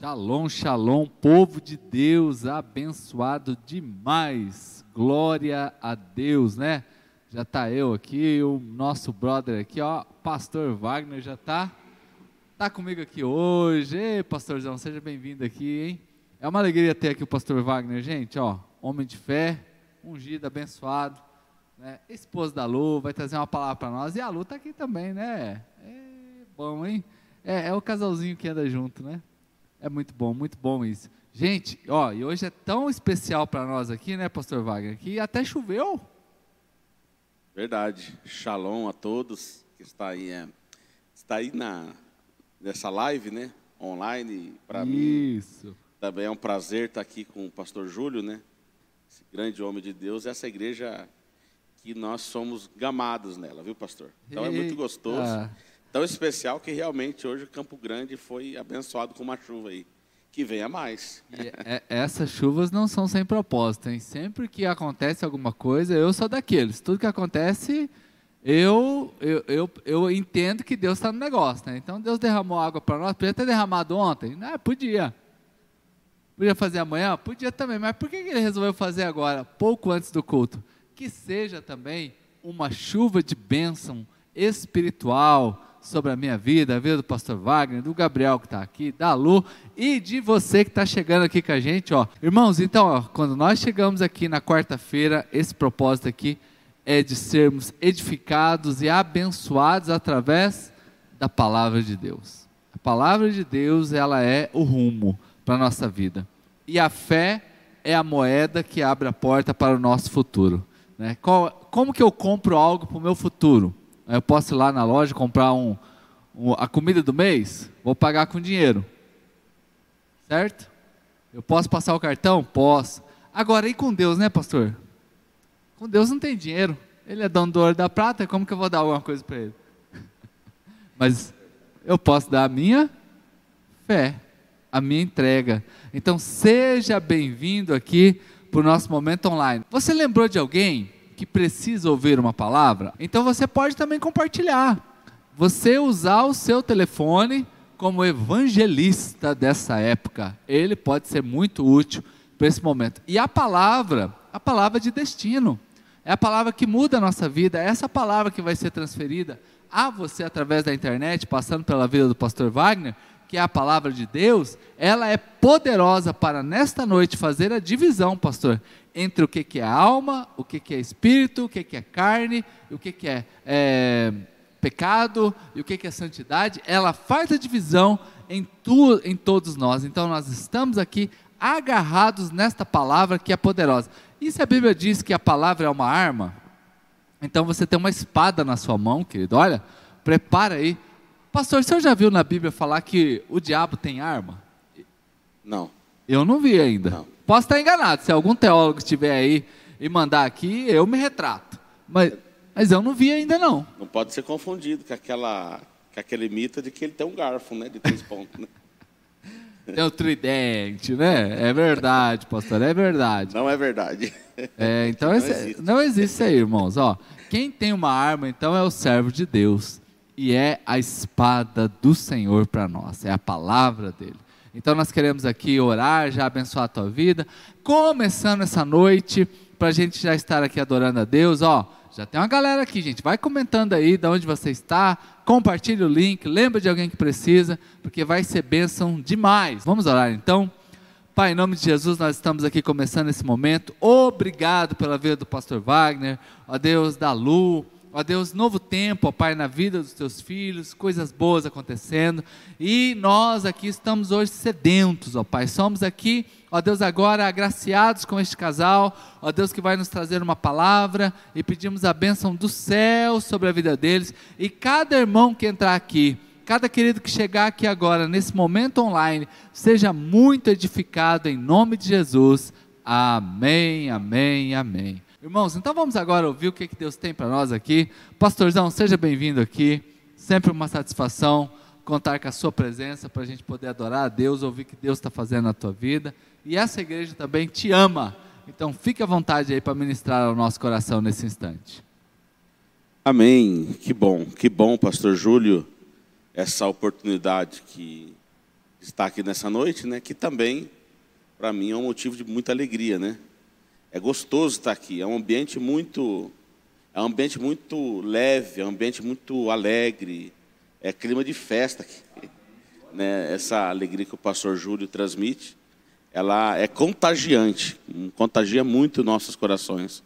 Shalom, shalom, povo de Deus, abençoado demais. Glória a Deus, né? Já tá eu aqui, o nosso brother aqui, ó, pastor Wagner já tá tá comigo aqui hoje. Ei, pastorzão, seja bem-vindo aqui, hein? É uma alegria ter aqui o pastor Wagner, gente, ó, homem de fé, ungido, abençoado, né? Esposa da Lu, vai trazer uma palavra para nós e a Lu tá aqui também, né? É bom, hein? É, é o casalzinho que anda junto, né? É muito bom, muito bom isso. Gente, ó, e hoje é tão especial para nós aqui, né, Pastor Wagner, que até choveu. Verdade. Shalom a todos que está aí, é, está aí na nessa live, né, online. Para mim, Isso. também é um prazer estar aqui com o Pastor Júlio, né, esse grande homem de Deus. Essa igreja que nós somos gamados nela, viu, Pastor? Então é muito Eita. gostoso. Tão especial que realmente hoje o Campo Grande foi abençoado com uma chuva aí. Que venha mais. E é- essas chuvas não são sem propósito, hein? Sempre que acontece alguma coisa, eu sou daqueles. Tudo que acontece, eu eu, eu, eu entendo que Deus está no negócio, né? Então Deus derramou água para nós, podia ter derramado ontem? Né? Podia. Podia fazer amanhã? Podia também, mas por que ele resolveu fazer agora, pouco antes do culto? Que seja também uma chuva de bênção espiritual sobre a minha vida, a vida do pastor Wagner, do Gabriel que está aqui, da Lu e de você que está chegando aqui com a gente. Ó. Irmãos, então, ó, quando nós chegamos aqui na quarta-feira, esse propósito aqui é de sermos edificados e abençoados através da palavra de Deus. A palavra de Deus, ela é o rumo para a nossa vida. E a fé é a moeda que abre a porta para o nosso futuro. Né? Qual- como que eu compro algo para o meu futuro? Eu posso ir lá na loja comprar um, um- a comida do mês? Vou pagar com dinheiro. Certo? Eu posso passar o cartão? Posso. Agora, e com Deus, né, pastor? Com Deus não tem dinheiro. Ele é dono do ouro da prata, como que eu vou dar alguma coisa para ele? Mas eu posso dar a minha fé, a minha entrega. Então seja bem-vindo aqui para o nosso momento online. Você lembrou de alguém que precisa ouvir uma palavra? Então você pode também compartilhar. Você usar o seu telefone como evangelista dessa época, ele pode ser muito útil para esse momento. E a palavra, a palavra de destino, é a palavra que muda a nossa vida, é essa palavra que vai ser transferida a você através da internet, passando pela vida do pastor Wagner, que é a palavra de Deus, ela é poderosa para nesta noite fazer a divisão, pastor, entre o que, que é alma, o que, que é espírito, o que, que é carne, o que, que é, é, pecado e o que, que é santidade. Ela faz a divisão em, tu, em todos nós. Então nós estamos aqui agarrados nesta palavra que é poderosa. E se a Bíblia diz que a palavra é uma arma, então você tem uma espada na sua mão, querido. Olha, prepara aí. Pastor, o senhor já viu na Bíblia falar que o diabo tem arma? Não. Eu não vi ainda. Não. Posso estar enganado. Se algum teólogo estiver aí e mandar aqui, eu me retrato. Mas, mas eu não vi ainda não. Não pode ser confundido com aquela com aquele mito de que ele tem um garfo, né, de três pontos, né? Tem o tridente, né? É verdade, pastor, é verdade. Não é verdade. É, então Não esse- existe. não existe isso aí, irmãos. Ó, quem tem uma arma, então, é o servo de Deus. E é a espada do Senhor para nós, é a palavra dele. Então nós queremos aqui orar, já abençoar a tua vida. Começando essa noite, para a gente já estar aqui adorando a Deus. Ó, já tem uma galera aqui, gente. Vai comentando aí de onde você está. Compartilhe o link, lembra de alguém que precisa, porque vai ser bênção demais. Vamos orar então? Pai, em nome de Jesus, nós estamos aqui começando esse momento. Obrigado pela vida do pastor Wagner, ó Deus da Lu, ó Deus, novo tempo, ó Pai, na vida dos teus filhos, coisas boas acontecendo. E nós aqui estamos hoje sedentos, ó Pai. Somos aqui, ó Deus, agora agraciados com este casal, ó Deus, que vai nos trazer uma palavra e pedimos a bênção do céu sobre a vida deles. E cada irmão que entrar aqui, Cada querido que chegar aqui agora, nesse momento online, seja muito edificado em nome de Jesus. Amém, amém, amém. Irmãos, então vamos agora ouvir o que que Deus tem para nós aqui. Pastorzão, seja bem-vindo aqui. Sempre uma satisfação contar com a sua presença para a gente poder adorar a Deus, ouvir o que Deus está fazendo na tua vida. E essa igreja também te ama. Então fique à vontade aí para ministrar ao nosso coração nesse instante. Amém. Que bom, que bom, pastor Júlio, essa oportunidade que estar aqui nessa noite, né? Que também, para mim, é um motivo de muita alegria, né? É gostoso estar aqui. É um ambiente muito, é um ambiente muito leve, é um ambiente muito alegre. É clima de festa aqui, né? Essa alegria que o pastor Júlio transmite, ela é contagiante, contagia muito nossos corações.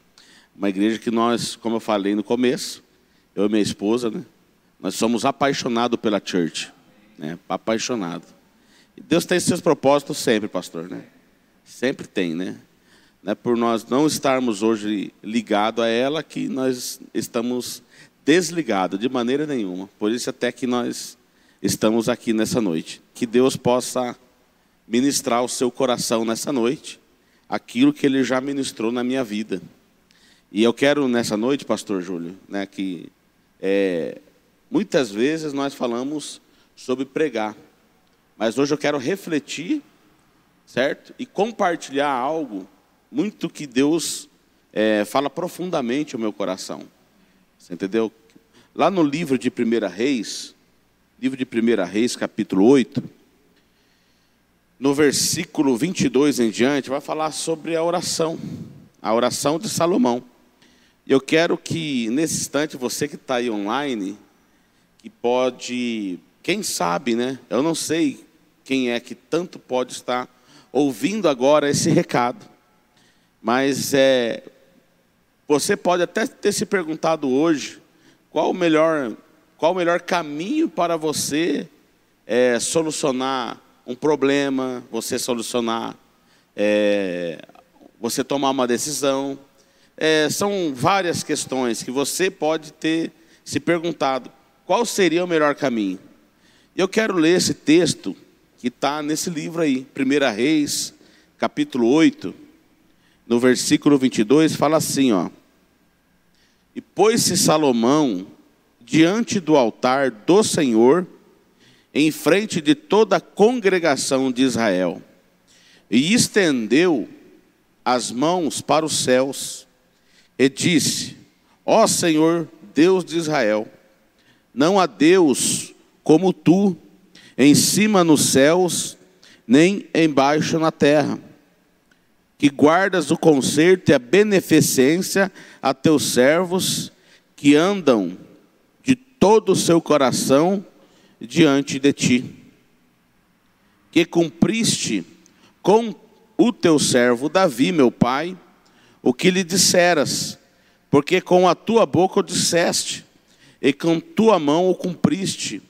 Uma igreja que nós, como eu falei no começo, eu e minha esposa, né? Nós somos apaixonados pela church, né? Apaixonado. E Deus tem seus propósitos sempre, pastor, né? Sempre tem, né? Não é por nós não estarmos hoje ligados a ela que nós estamos desligados de maneira nenhuma. Por isso até que nós estamos aqui nessa noite. Que Deus possa ministrar o seu coração nessa noite, aquilo que Ele já ministrou na minha vida. E eu quero nessa noite, Pastor Júlio, né, que é, muitas vezes nós falamos sobre pregar, mas hoje eu quero refletir, certo? E compartilhar algo muito que Deus é, fala profundamente ao meu coração. Você entendeu? Lá no livro de 1 Reis, livro de 1 Reis, capítulo 8, no versículo 22 em diante, vai falar sobre a oração, a oração de Salomão. Eu quero que, nesse instante, você que está aí online, que pode, quem sabe, né? Eu não sei quem é que tanto pode estar ouvindo agora esse recado, mas é, você pode até ter se perguntado hoje qual o melhor, qual o melhor caminho para você é, solucionar um problema, você solucionar, é, você tomar uma decisão é, são várias questões que você pode ter se perguntado qual seria o melhor caminho. Eu quero ler esse texto que está nesse livro aí, 1 Reis, capítulo 8, no versículo 22, fala assim: ó. E pôs-se Salomão diante do altar do Senhor, em frente de toda a congregação de Israel, e estendeu as mãos para os céus e disse: Ó Senhor, Deus de Israel, não há Deus como tu, em cima nos céus, nem embaixo na terra, que guardas o conserto e a beneficência a teus servos que andam de todo o seu coração diante de ti. Que cumpriste com o teu servo Davi, meu pai, o que lhe disseras, porque com a tua boca o disseste, e com tua mão o cumpriste,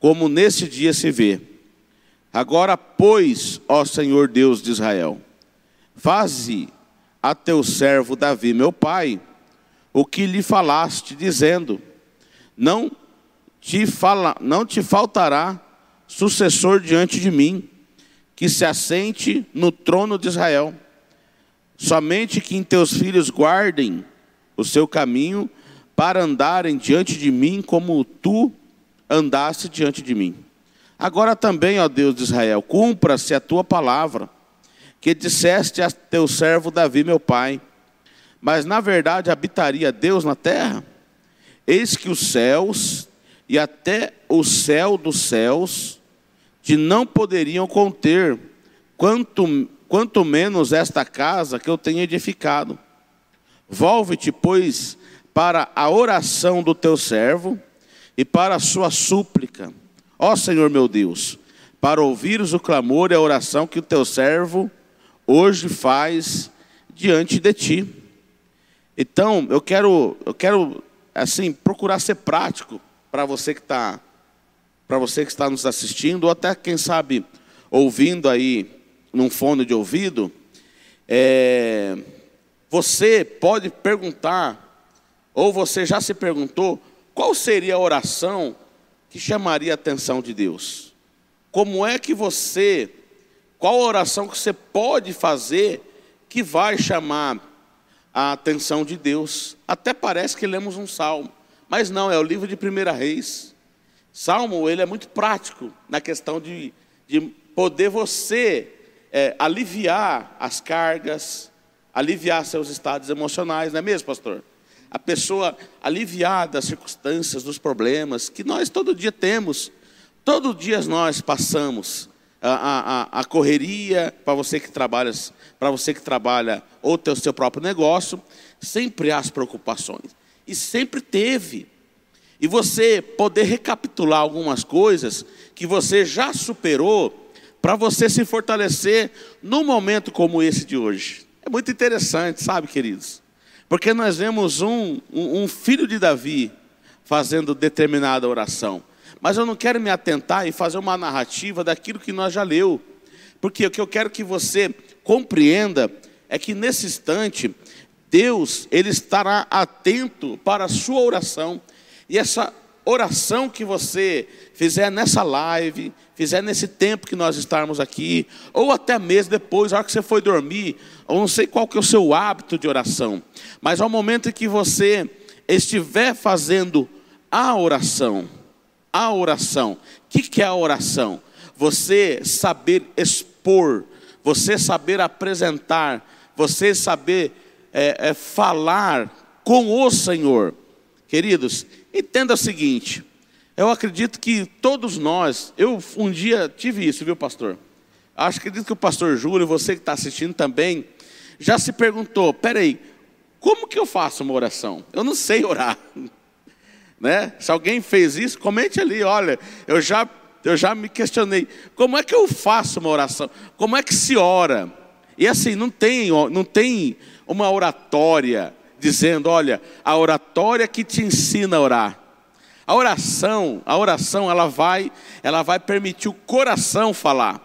como nesse dia se vê. Agora, pois, ó Senhor Deus de Israel, faze a teu servo Davi, meu pai, o que lhe falaste, dizendo: Não te fala, não te faltará sucessor diante de mim, que se assente no trono de Israel. Somente que em teus filhos guardem o seu caminho para andarem diante de mim como tu andaste diante de mim. Agora também, ó Deus de Israel, cumpra-se a tua palavra, que disseste a teu servo Davi, meu pai. Mas na verdade habitaria Deus na terra? Eis que os céus e até o céu dos céus te não poderiam conter, quanto quanto menos esta casa que eu tenho edificado. Volve-te, pois, para a oração do teu servo e para a sua súplica, ó Senhor meu Deus, para ouvires o clamor e a oração que o teu servo hoje faz diante de ti. Então, eu quero, eu quero assim, procurar ser prático para você que está para você que está nos assistindo, ou até quem sabe ouvindo aí num fone de ouvido, é, você pode perguntar, ou você já se perguntou, qual seria a oração que chamaria a atenção de Deus? Como é que você, qual a oração que você pode fazer que vai chamar a atenção de Deus? Até parece que lemos um salmo, mas não, é o livro de 1 Reis. Salmo, ele é muito prático na questão de, de poder você é, aliviar as cargas, aliviar seus estados emocionais, não é mesmo, pastor? A pessoa aliviar das circunstâncias, dos problemas que nós todo dia temos, todo dia nós passamos a, a, a correria, para você que trabalha, para você que trabalha ou tem o seu próprio negócio, sempre há as preocupações. E sempre teve. E você poder recapitular algumas coisas que você já superou para você se fortalecer num momento como esse de hoje. É muito interessante, sabe, queridos? Porque nós vemos um, um, um filho de Davi fazendo determinada oração. Mas eu não quero me atentar e fazer uma narrativa daquilo que nós já leu. Porque o que eu quero que você compreenda é que nesse instante Deus, ele estará atento para a sua oração. E essa oração que você fizer nessa live, fizer nesse tempo que nós estarmos aqui, ou até mesmo depois, na hora que você for dormir, ou não sei qual que é o seu hábito de oração, mas ao momento em que você estiver fazendo a oração, a oração, o que, é a oração? Você saber expor, você saber apresentar, você saber é, é, falar com o Senhor. Queridos, entenda o seguinte: eu acredito que todos nós, eu um dia tive isso, viu, pastor? Acho acredito que o pastor Júlio, você que está assistindo também, já se perguntou: peraí, como que eu faço uma oração? Eu não sei orar. Né? Se alguém fez isso, comente ali, olha, eu já, eu já me questionei, como é que eu faço uma oração? Como é que se ora? E assim, não tem, não tem uma oratória dizendo, olha, a oratória que te ensina a orar. A oração, a oração, ela vai, ela vai permitir o coração falar.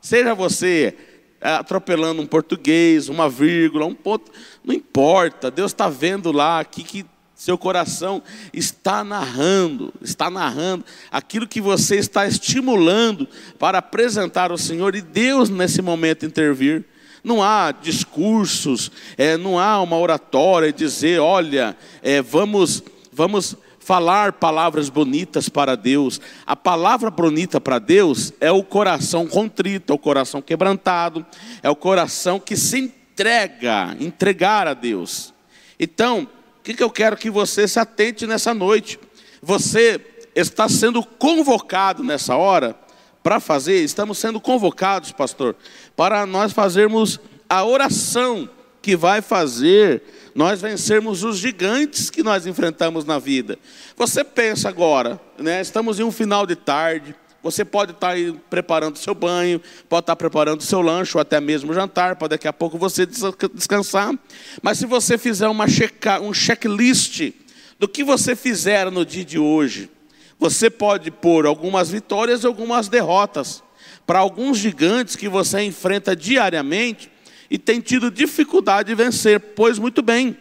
Seja você é, atropelando um português, uma vírgula, um ponto, não importa. Deus está vendo lá aqui que seu coração está narrando, está narrando aquilo que você está estimulando para apresentar ao Senhor e Deus nesse momento intervir. Não há discursos, é, não há uma oratória dizer, olha, é, vamos, vamos falar palavras bonitas para Deus. A palavra bonita para Deus é o coração contrito, é o coração quebrantado, é o coração que se entrega, entregar a Deus. Então, o que, que eu quero que você se atente nessa noite? Você está sendo convocado nessa hora para fazer, estamos sendo convocados, pastor, para nós fazermos a oração que vai fazer nós vencermos os gigantes que nós enfrentamos na vida. Você pensa agora, né? Estamos em um final de tarde. Você pode estar aí preparando seu banho, pode estar preparando seu lanche ou até mesmo jantar, para daqui a pouco você descansar. Mas se você fizer uma checa, um checklist do que você fizer no dia de hoje, você pode pôr algumas vitórias e algumas derrotas. Para alguns gigantes que você enfrenta diariamente e tem tido dificuldade de vencer, pois muito bem. O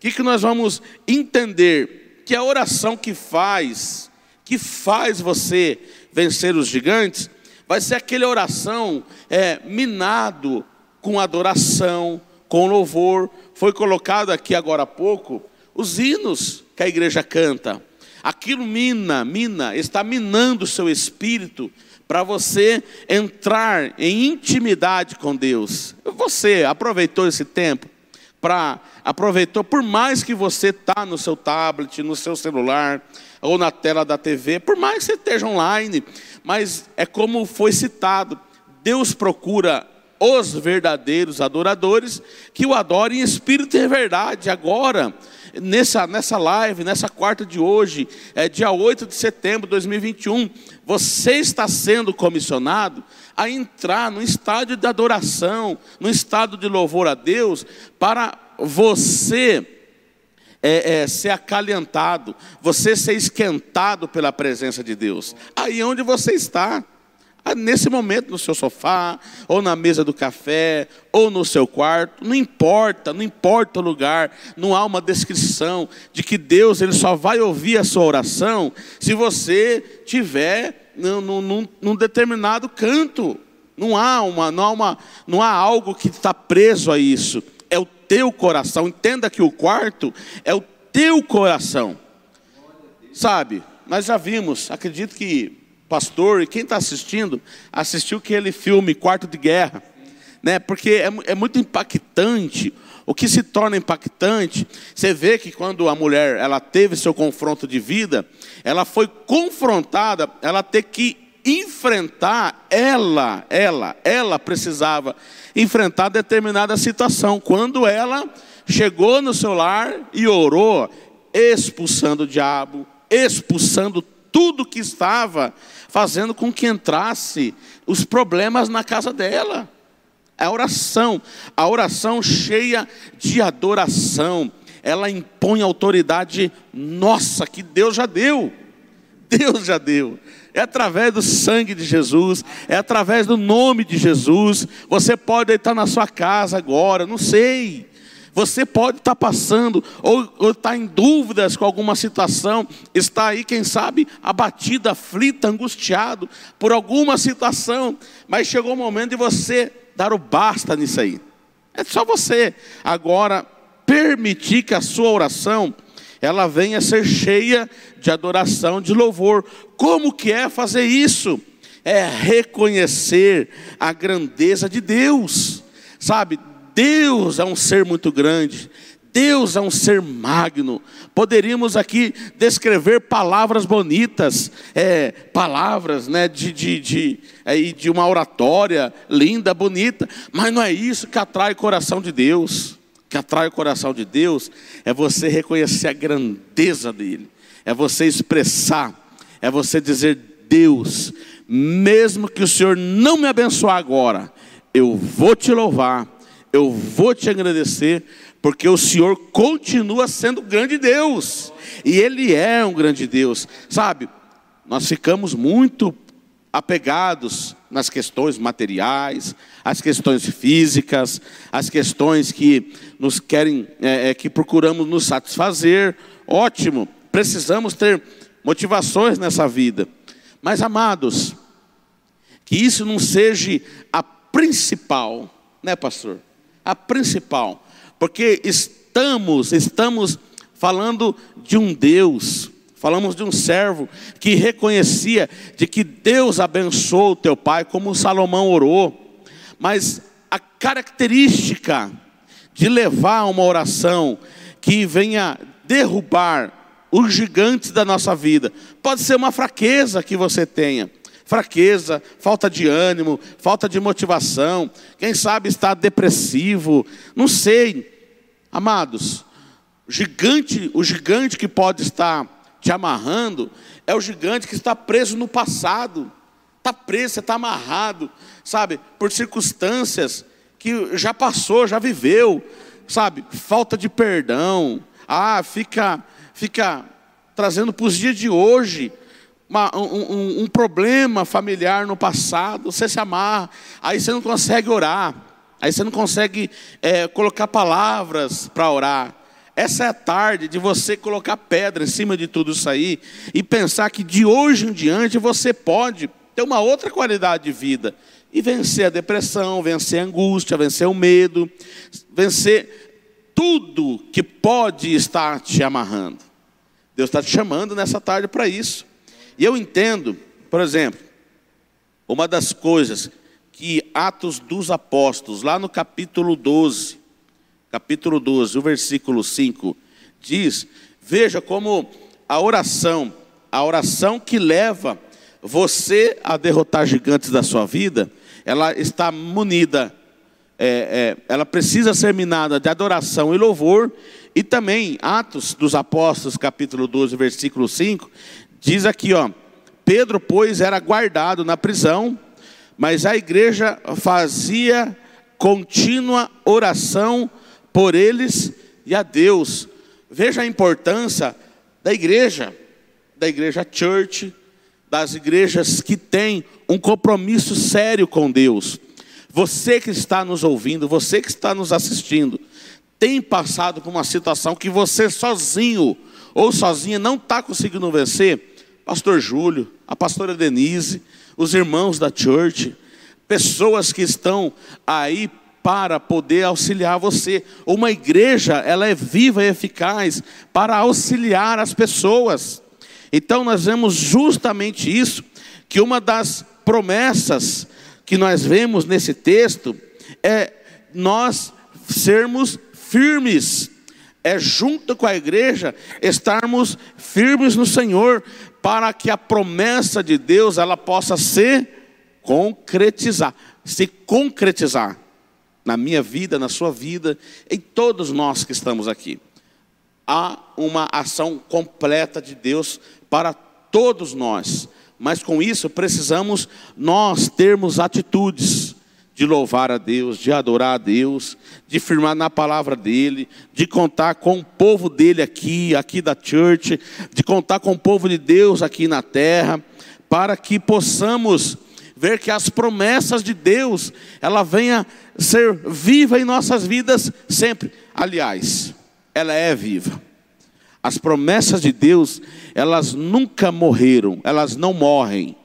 que, que nós vamos entender? Que a oração que faz, que faz você vencer os gigantes, vai ser aquela oração é, minado com adoração, com louvor. Foi colocado aqui agora há pouco os hinos que a igreja canta. Aquilo mina, mina, está minando o seu espírito para você entrar em intimidade com Deus. Você aproveitou esse tempo para aproveitou por mais que você tá no seu tablet, no seu celular ou na tela da TV, por mais que você esteja online, mas é como foi citado, Deus procura os verdadeiros adoradores que o adorem em espírito e verdade. Agora, nessa, nessa live, nessa quarta de hoje, é dia 8 de setembro de 2021, você está sendo comissionado a entrar no estádio de adoração, no estado de louvor a Deus, para você é, é, ser acalentado, você ser esquentado pela presença de Deus. Aí onde você está. Ah, nesse momento, no seu sofá, ou na mesa do café, ou no seu quarto, não importa, não importa o lugar, não há uma descrição de que Deus ele só vai ouvir a sua oração se você tiver num, num, num determinado canto. Não há, uma, não, há uma, não há algo que está preso a isso. Teu coração. Entenda que o quarto é o teu coração. Sabe? Nós já vimos, acredito que pastor e quem está assistindo assistiu aquele filme Quarto de Guerra, né? Porque é, é muito impactante. O que se torna impactante, você vê que quando a mulher ela teve seu confronto de vida, ela foi confrontada, ela ter que enfrentar, ela, ela, ela precisava enfrentar determinada situação. Quando ela chegou no seu lar e orou, expulsando o diabo, expulsando tudo que estava fazendo com que entrasse os problemas na casa dela. A oração, a oração cheia de adoração, ela impõe autoridade nossa que Deus já deu. Deus já deu. É através do sangue de Jesus, é através do nome de Jesus. Você pode estar na sua casa agora, não sei. Você pode estar passando ou, estar em dúvidas com alguma situação, está aí, quem sabe, abatido, aflito, angustiado por alguma situação, mas chegou o momento de você dar o basta nisso aí. É só você agora permitir que a sua oração ela venha ser cheia de adoração, de louvor. Como que é fazer isso? É reconhecer a grandeza de Deus. Sabe, Deus é um ser muito grande. Deus é um ser magno. Poderíamos aqui descrever palavras bonitas, é, palavras né, de, de, de, é, de uma oratória linda, bonita, mas não é isso que atrai o coração de Deus. Que atrai o coração de Deus é você reconhecer a grandeza dele, é você expressar, é você dizer: Deus, mesmo que o Senhor não me abençoar agora, eu vou te louvar eu vou te agradecer, porque o Senhor continua sendo grande Deus, e Ele é um grande Deus, sabe? Nós ficamos muito apegados nas questões materiais, as questões físicas, as questões que nos querem, é, é, que procuramos nos satisfazer. Ótimo, precisamos ter motivações nessa vida, mas amados, que isso não seja a principal, né, pastor? a principal, porque estamos, estamos falando de um Deus, falamos de um servo que reconhecia de que Deus abençoou o teu pai, como Salomão orou, mas a característica de levar uma oração que venha derrubar os gigantes da nossa vida, pode ser uma fraqueza que você tenha, fraqueza, falta de ânimo, falta de motivação, quem sabe está depressivo, não sei. Amados, gigante, o gigante que pode estar te amarrando é o gigante que está preso no passado. Está preso, você está amarrado, sabe, por circunstâncias que já passou, já viveu, sabe, falta de perdão. Ah, fica, fica trazendo para os dias de hoje uma, um, um, problema familiar no passado, você se amarra, aí você não consegue orar, aí você não consegue é, colocar palavras para orar. Essa é a tarde de você colocar pedra em cima de tudo isso aí e pensar que de hoje em diante você pode ter uma outra qualidade de vida e vencer a depressão, vencer a angústia, vencer o medo, vencer tudo que pode estar te amarrando. Deus está te chamando nessa tarde para isso. E eu entendo, por exemplo, uma das coisas que Atos dos Apóstolos, lá no capítulo 12, capítulo 12, o versículo 5, diz: veja como a oração, a oração que leva você a derrotar gigantes da sua vida, ela está munida, é, é, ela precisa ser minada de adoração e louvor, e também Atos dos Apóstolos, capítulo 12, versículo 5, Diz aqui, ó, Pedro, pois, era guardado na prisão, mas a igreja fazia contínua oração por eles e a Deus. Veja a importância da igreja, da igreja church, das igrejas que têm um compromisso sério com Deus. Você que está nos ouvindo, você que está nos assistindo, tem passado por uma situação que você sozinho ou sozinha não está conseguindo vencer, pastor Júlio, a pastora Denise, os irmãos da church, pessoas que estão aí para poder auxiliar você. Uma igreja, ela é viva e eficaz para auxiliar as pessoas. Então nós vemos justamente isso, que uma das promessas que nós vemos nesse texto é nós sermos firmes é junto com a igreja estarmos firmes no Senhor, para que a promessa de Deus ela possa se concretizar, se concretizar na minha vida, na sua vida, em todos nós que estamos aqui. Há uma ação completa de Deus para todos nós, mas com isso precisamos nós termos atitudes de louvar a Deus, de adorar a Deus, de firmar na palavra dele, de contar com o povo dele aqui, aqui da church, de contar com o povo de Deus aqui na terra, para que possamos ver que as promessas de Deus, ela venha ser viva em nossas vidas sempre. Aliás, ela é viva. As promessas de Deus, elas nunca morreram, elas não morrem.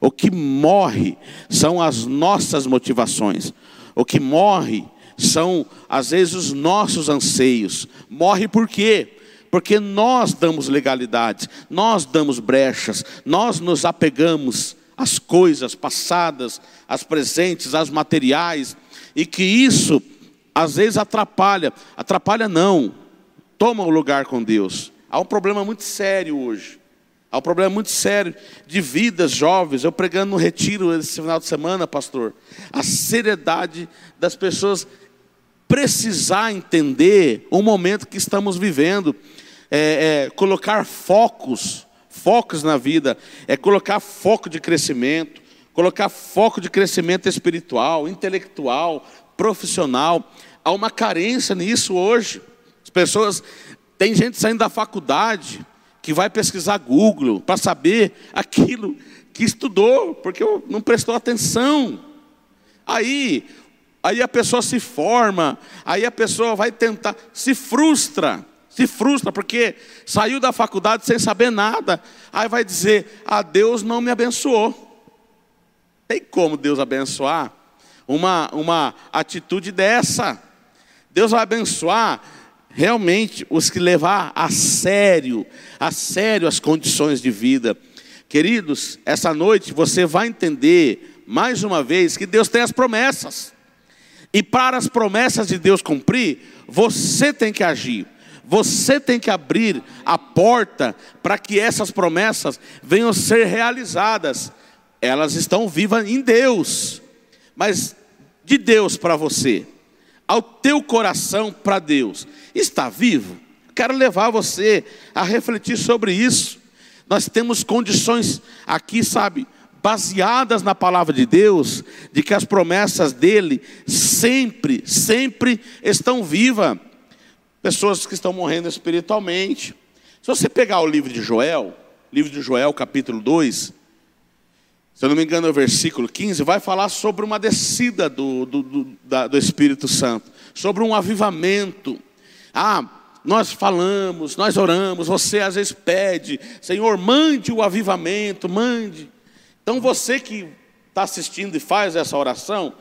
O que morre são as nossas motivações. O que morre são, às vezes, os nossos anseios. Morre por quê? Porque nós damos legalidade, nós damos brechas, nós nos apegamos às coisas passadas, às presentes, às materiais, e que isso, às vezes, atrapalha. Atrapalha não, toma o lugar com Deus. Há um problema muito sério hoje Há um problema muito sério de vidas jovens. Eu pregando no retiro esse final de semana, pastor. A seriedade das pessoas precisar entender o momento que estamos vivendo. É, é, colocar focos, focos na vida. É colocar foco de crescimento. Colocar foco de crescimento espiritual, intelectual, profissional. Há uma carência nisso hoje. As pessoas. Tem gente saindo da faculdade que vai pesquisar Google para saber aquilo que estudou, porque não prestou atenção. Aí, aí a pessoa se forma, aí a pessoa vai tentar, se frustra, se frustra porque saiu da faculdade sem saber nada. Aí vai dizer: "Ah, Deus não me abençoou". Tem como Deus abençoar uma uma atitude dessa? Deus vai abençoar realmente os que levar a sério, a sério as condições de vida. Queridos, essa noite você vai entender mais uma vez que Deus tem as promessas. E para as promessas de Deus cumprir, você tem que agir. Você tem que abrir a porta para que essas promessas venham ser realizadas. Elas estão vivas em Deus. Mas de Deus para você, ao teu coração para Deus, está vivo? Quero levar você a refletir sobre isso. Nós temos condições aqui, sabe, baseadas na palavra de Deus, de que as promessas dele sempre, sempre estão vivas. Pessoas que estão morrendo espiritualmente. Se você pegar o livro de Joel, livro de Joel, capítulo 2, se eu não me engano, é o versículo 15, vai falar sobre uma descida do, do, do, da, do Espírito Santo, sobre um avivamento. Ah, nós falamos, nós oramos, você às vezes pede, Senhor, mande o avivamento, mande. Então você que está assistindo e faz essa oração,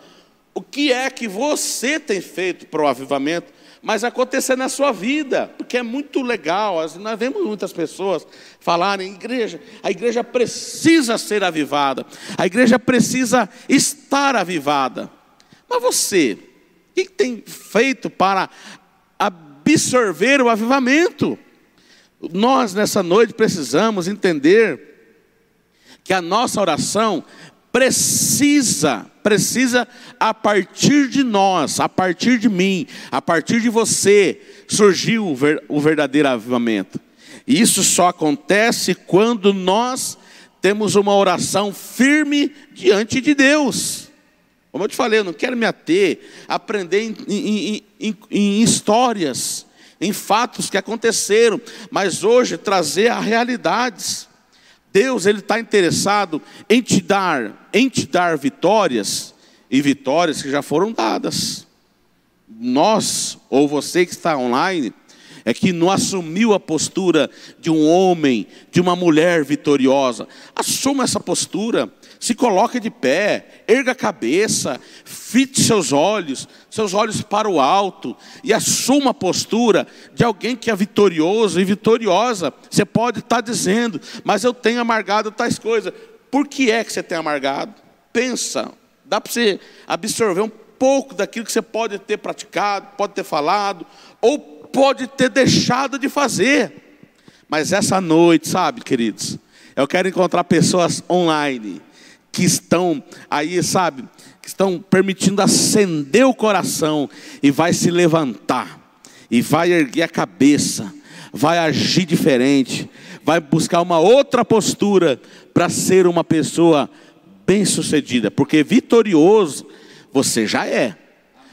o que é que você tem feito para o avivamento? Mas acontecer na sua vida, porque é muito legal. Nós vemos muitas pessoas falarem: igreja, a igreja precisa ser avivada, a igreja precisa estar avivada. Mas você, o que tem feito para absorver o avivamento? Nós, nessa noite, precisamos entender que a nossa oração precisa, precisa a partir de nós, a partir de mim, a partir de você, surgiu o, ver, o verdadeiro avivamento. E isso só acontece quando nós temos uma oração firme diante de Deus. Como eu te falei, eu não quero me ater, aprender em, em, em, em histórias, em fatos que aconteceram, mas hoje trazer a realidades. Deus ele está interessado em te dar, em te dar vitórias e vitórias que já foram dadas. Nós ou você que está online é que não assumiu a postura de um homem, de uma mulher vitoriosa. Assuma essa postura se coloque de pé, erga a cabeça, fite seus olhos, seus olhos para o alto e assuma a postura de alguém que é vitorioso e vitoriosa. Você pode estar dizendo, mas eu tenho amargado tais coisas. Por que é que você tem amargado? Pensa, dá para você absorver um pouco daquilo que você pode ter praticado, pode ter falado, ou pode ter deixado de fazer. Mas essa noite, sabe, queridos, Eu quero encontrar pessoas online que estão aí, sabe, que estão permitindo acender o coração e vai se levantar e vai erguer a cabeça, vai agir diferente, vai buscar uma outra postura para ser uma pessoa bem-sucedida, porque vitorioso você já é.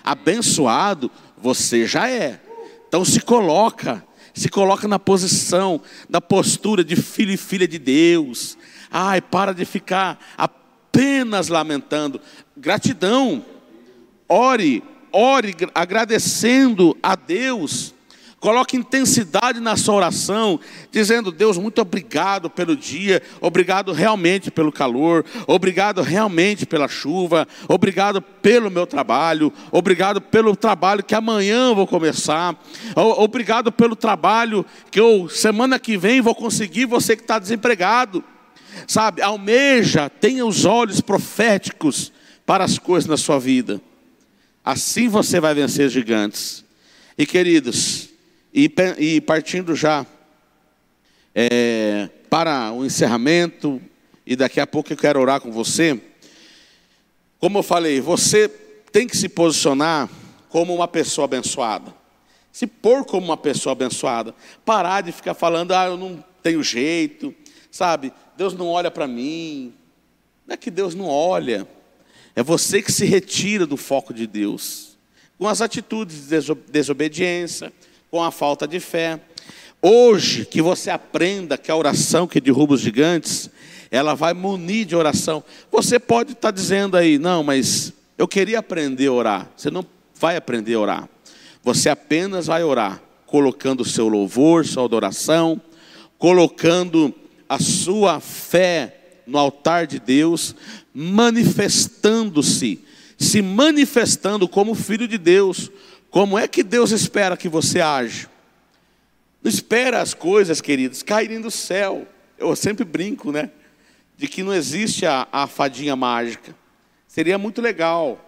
Abençoado você já é. Então se coloca, se coloca na posição, na postura de filho e filha de Deus. Ai, para de ficar apenas lamentando. Gratidão. Ore, ore agradecendo a Deus Coloque intensidade na sua oração, dizendo: Deus, muito obrigado pelo dia, obrigado realmente pelo calor, obrigado realmente pela chuva, obrigado pelo meu trabalho, obrigado pelo trabalho que amanhã vou começar, obrigado pelo trabalho que eu semana que vem vou conseguir. Você que está desempregado, sabe, almeja, tenha os olhos proféticos para as coisas na sua vida. Assim você vai vencer gigantes. E queridos, e, e partindo já é, para o encerramento, e daqui a pouco eu quero orar com você. Como eu falei, você tem que se posicionar como uma pessoa abençoada. Se pôr como uma pessoa abençoada. Parar de ficar falando, ah, eu não tenho jeito, sabe? Deus não olha para mim. Não é que Deus não olha, é você que se retira do foco de Deus. Com as atitudes de desobediência, com a falta de fé. Hoje, que você aprenda que a oração que derruba os gigantes, ela vai munir de oração. Você pode estar dizendo aí, não, mas eu queria aprender a orar. Você não vai aprender a orar. Você apenas vai orar, colocando o seu louvor, sua adoração, colocando a sua fé no altar de Deus, manifestando-se, se manifestando como filho de Deus, como é que Deus espera que você age? Não espera as coisas, queridos, caírem do céu. Eu sempre brinco, né? De que não existe a, a fadinha mágica. Seria muito legal,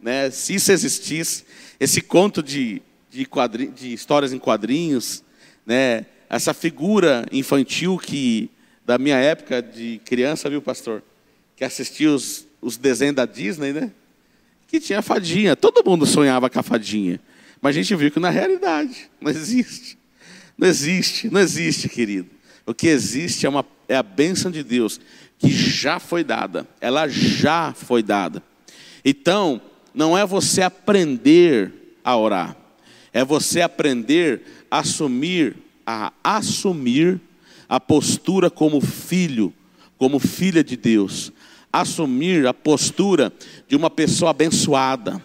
né? Se isso existisse, esse conto de, de, de histórias em quadrinhos, né? Essa figura infantil que, da minha época de criança, viu, pastor? Que assistia os, os desenhos da Disney, né? Que tinha fadinha. Todo mundo sonhava com a fadinha. Mas a gente viu que na realidade não existe. Não existe, não existe, querido. O que existe é, uma, é a bênção de Deus que já foi dada. Ela já foi dada. Então, não é você aprender a orar. É você aprender a assumir, a assumir a postura como filho, como filha de Deus. Assumir a postura de uma pessoa abençoada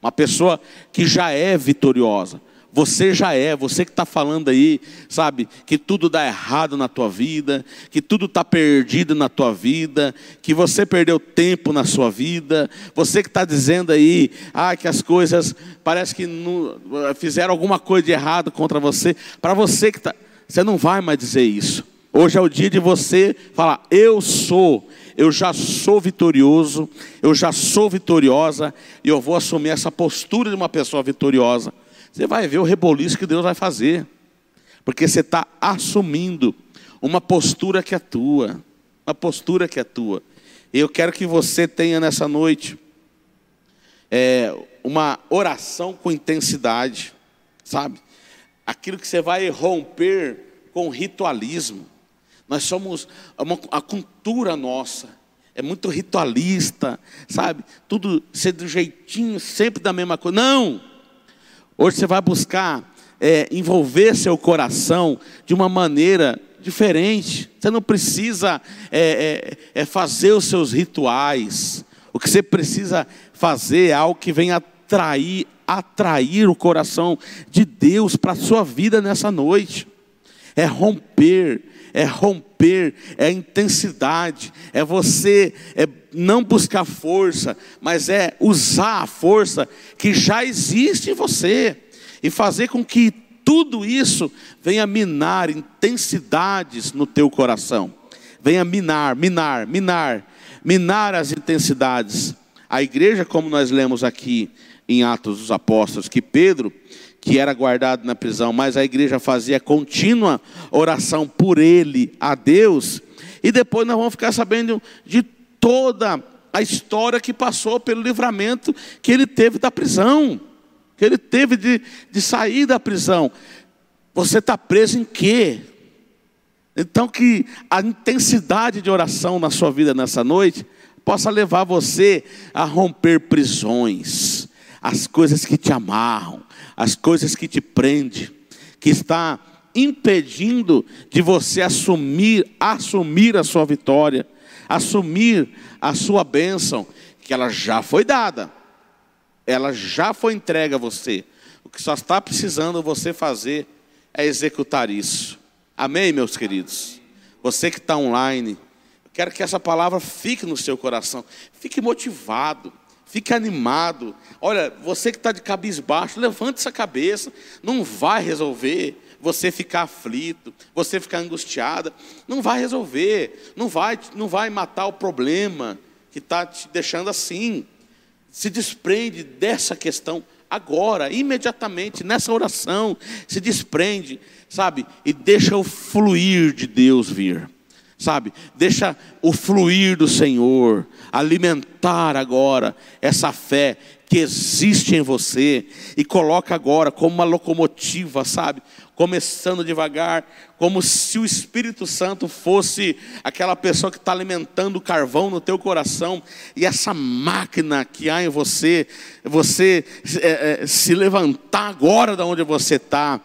uma pessoa que já é vitoriosa. Você já é, você que está falando aí, sabe, que tudo dá errado na tua vida, que tudo está perdido na tua vida, que você perdeu tempo na sua vida, você que está dizendo aí, ah, que as coisas parece que não, fizeram alguma coisa de errado contra você, para você que está, você não vai mais dizer isso. Hoje é o dia de você falar, eu sou, eu já sou vitorioso, eu já sou vitoriosa, e eu vou assumir essa postura de uma pessoa vitoriosa. Você vai ver o reboliço que Deus vai fazer, porque você está assumindo uma postura que é tua, uma postura que é tua. E eu quero que você tenha nessa noite é, uma oração com intensidade, sabe? Aquilo que você vai romper com ritualismo. Nós somos uma, a cultura nossa é muito ritualista, sabe? Tudo ser do jeitinho, sempre da mesma coisa. Não! Hoje você vai buscar é, envolver seu coração de uma maneira diferente. Você não precisa é, é, é fazer os seus rituais. O que você precisa fazer é algo que venha atrair, atrair o coração de Deus para a sua vida nessa noite. É romper é romper, é intensidade, é você é não buscar força, mas é usar a força que já existe em você e fazer com que tudo isso venha minar intensidades no teu coração. Venha minar, minar, minar, minar as intensidades. A igreja, como nós lemos aqui em Atos dos Apóstolos, que Pedro que era guardado na prisão, mas a igreja fazia contínua oração por ele a Deus, E depois nós vamos ficar sabendo de toda a história que passou pelo livramento que ele teve da prisão, que ele teve de, de sair da prisão. Você está preso em quê? Então, que a intensidade de oração na sua vida nessa noite possa levar você a romper prisões, as coisas que te amarram, as coisas que te prendem, que está impedindo de você assumir, assumir a sua vitória, assumir a sua bênção, que ela já foi dada, ela já foi entregue a você. O que só está precisando você fazer é executar isso. Amém, meus queridos? Você que está online, eu quero que essa palavra fique no seu coração, fique motivado, fique animado. Olha, você que está de cabisbaixo, levante essa cabeça, não vai resolver você ficar aflito, você ficar angustiada, não vai resolver, não vai, não vai matar o problema que está te deixando assim. Se desprende dessa questão agora, imediatamente, nessa oração, se desprende, sabe? E deixa o fluir de Deus vir, sabe? Deixa o fluir do Senhor alimentar agora essa fé que existe em você e coloca agora como uma locomotiva, sabe? Começando devagar, como se o Espírito Santo fosse aquela pessoa que está alimentando carvão no teu coração e essa máquina que há em você, você é, é, se levantar agora da onde você está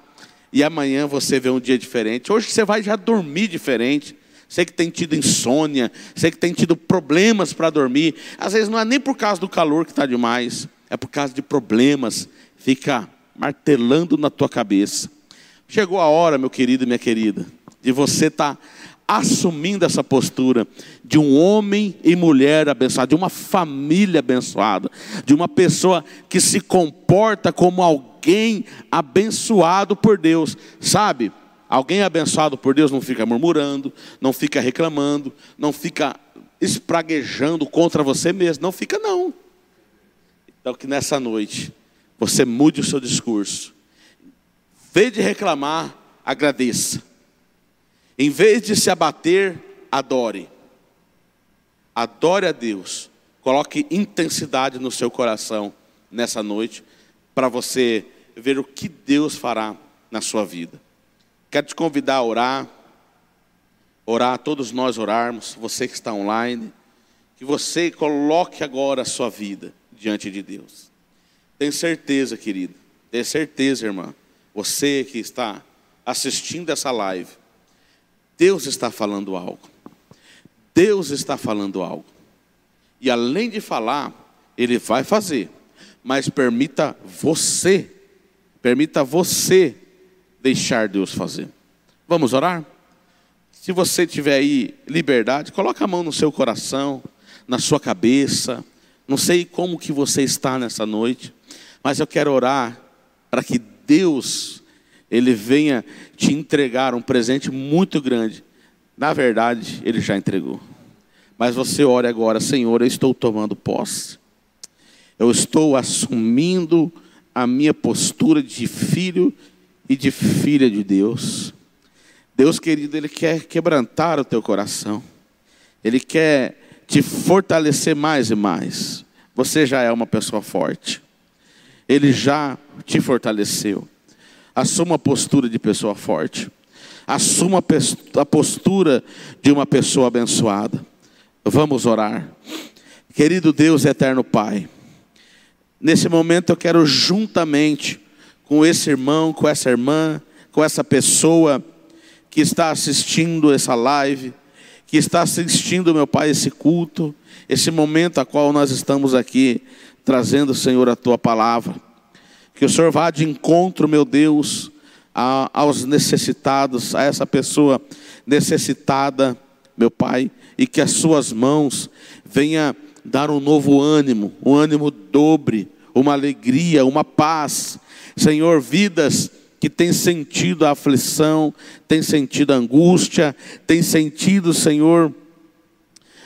e amanhã você vê um dia diferente. Hoje você vai já dormir diferente. Sei que tem tido insônia, sei que tem tido problemas para dormir. Às vezes não é nem por causa do calor que está demais, é por causa de problemas. Fica martelando na tua cabeça. Chegou a hora, meu querido e minha querida, de você estar tá assumindo essa postura de um homem e mulher abençoado, de uma família abençoada, de uma pessoa que se comporta como alguém abençoado por Deus, sabe? Alguém abençoado por Deus não fica murmurando, não fica reclamando, não fica espraguejando contra você mesmo, não fica não. Então que nessa noite você mude o seu discurso. Em vez de reclamar, agradeça. Em vez de se abater, adore. Adore a Deus. Coloque intensidade no seu coração nessa noite para você ver o que Deus fará na sua vida. Quero te convidar a orar, orar, todos nós orarmos, você que está online, que você coloque agora a sua vida diante de Deus. Tenho certeza, querido, tenho certeza, irmã, você que está assistindo essa live, Deus está falando algo. Deus está falando algo. E além de falar, Ele vai fazer. Mas permita você, permita você deixar Deus fazer. Vamos orar? Se você tiver aí liberdade, coloque a mão no seu coração, na sua cabeça. Não sei como que você está nessa noite, mas eu quero orar para que Deus ele venha te entregar um presente muito grande. Na verdade, ele já entregou. Mas você ore agora, Senhor, eu estou tomando posse. Eu estou assumindo a minha postura de filho e de filha de Deus. Deus querido, Ele quer quebrantar o teu coração, Ele quer te fortalecer mais e mais. Você já é uma pessoa forte, Ele já te fortaleceu. Assuma a postura de pessoa forte, assuma a postura de uma pessoa abençoada. Vamos orar. Querido Deus, eterno Pai, nesse momento eu quero juntamente com esse irmão, com essa irmã, com essa pessoa que está assistindo essa live, que está assistindo, meu Pai, esse culto, esse momento a qual nós estamos aqui trazendo, Senhor, a tua palavra. Que o Senhor vá de encontro, meu Deus, a, aos necessitados, a essa pessoa necessitada, meu Pai, e que as suas mãos venha dar um novo ânimo, um ânimo dobre, uma alegria, uma paz, Senhor, vidas que têm sentido a aflição, têm sentido a angústia, têm sentido, Senhor,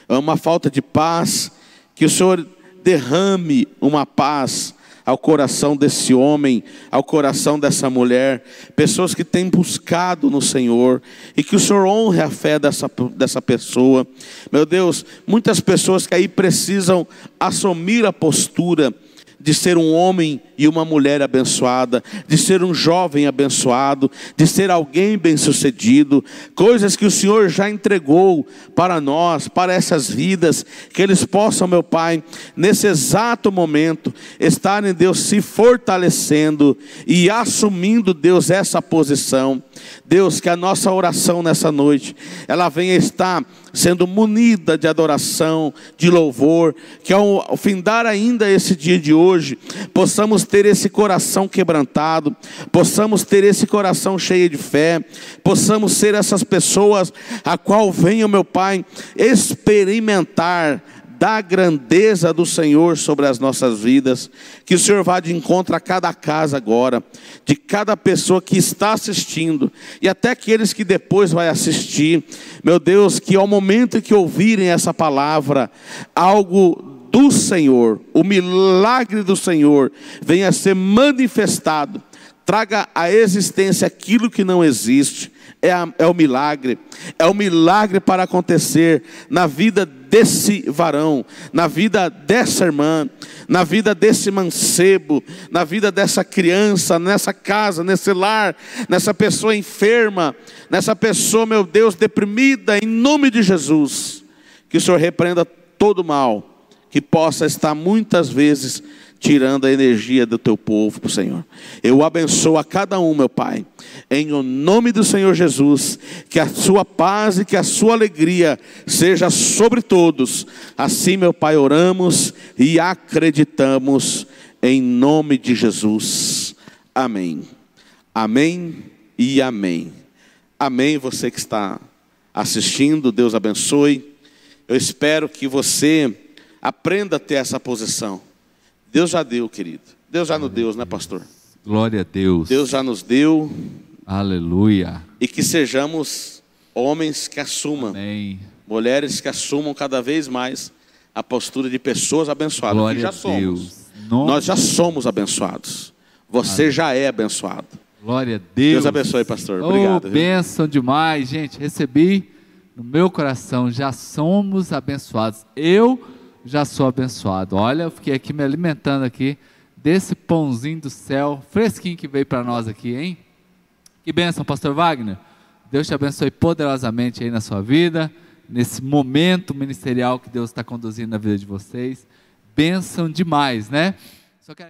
uma falta de paz, que o Senhor derrame uma paz ao coração desse homem, ao coração dessa mulher, pessoas que têm buscado no Senhor, e que o Senhor honre a fé dessa, dessa pessoa. Meu Deus, muitas pessoas que aí precisam assumir a postura de ser um homem e uma mulher abençoada, de ser um jovem abençoado, de ser alguém bem-sucedido, coisas que o Senhor já entregou para nós, para essas vidas, que eles possam, meu Pai, nesse exato momento, estarem, Deus, se fortalecendo e assumindo, Deus, essa posição. Deus, que a nossa oração nessa noite, ela venha estar sendo munida de adoração, de louvor, que ao, findar ainda esse dia de hoje, possamos ter esse coração quebrantado, possamos ter esse coração cheio de fé, possamos ser essas pessoas a qual venha, meu Pai, experimentar da grandeza do Senhor sobre as nossas vidas. Que o Senhor vá de encontro a cada casa agora, de cada pessoa que está assistindo e até aqueles que depois vai assistir. Meu Deus, que ao momento que ouvirem essa palavra, algo do Senhor, o milagre do Senhor venha a ser manifestado, traga à existência aquilo que não existe, é, a, é o milagre, é o milagre para acontecer na vida desse varão, na vida dessa irmã, na vida desse mancebo, na vida dessa criança, nessa casa, nesse lar, nessa pessoa enferma, nessa pessoa, meu Deus, deprimida, em nome de Jesus, que o Senhor repreenda todo mal que possa estar muitas vezes tirando a energia do teu povo, Senhor. Eu abençoo a cada um, meu Pai, em o nome do Senhor Jesus, que a sua paz e que a sua alegria seja sobre todos. Assim, meu Pai, oramos e acreditamos em nome de Jesus. Amém. Amém e amém. Amém, você que está assistindo, Deus abençoe. Eu espero que você aprenda a ter essa posição Deus já deu, querido. Deus já nos deu, né, pastor? Glória a Deus. Deus já nos deu. Aleluia. E que sejamos homens que assumam, Amém. mulheres que assumam cada vez mais a postura de pessoas abençoadas. Glória já a somos. Deus. Nós já somos abençoados. Você Amém. já é abençoado. Glória a Deus. Deus abençoe, pastor. Obrigado. Oh, bênção demais, gente. Recebi no meu coração. Já somos abençoados. Eu já sou abençoado. Olha, eu fiquei aqui me alimentando aqui desse pãozinho do céu, fresquinho que veio para nós aqui, hein? Que bênção, pastor Wagner. Deus te abençoe poderosamente aí na sua vida, nesse momento ministerial que Deus está conduzindo na vida de vocês. Bênção demais, né?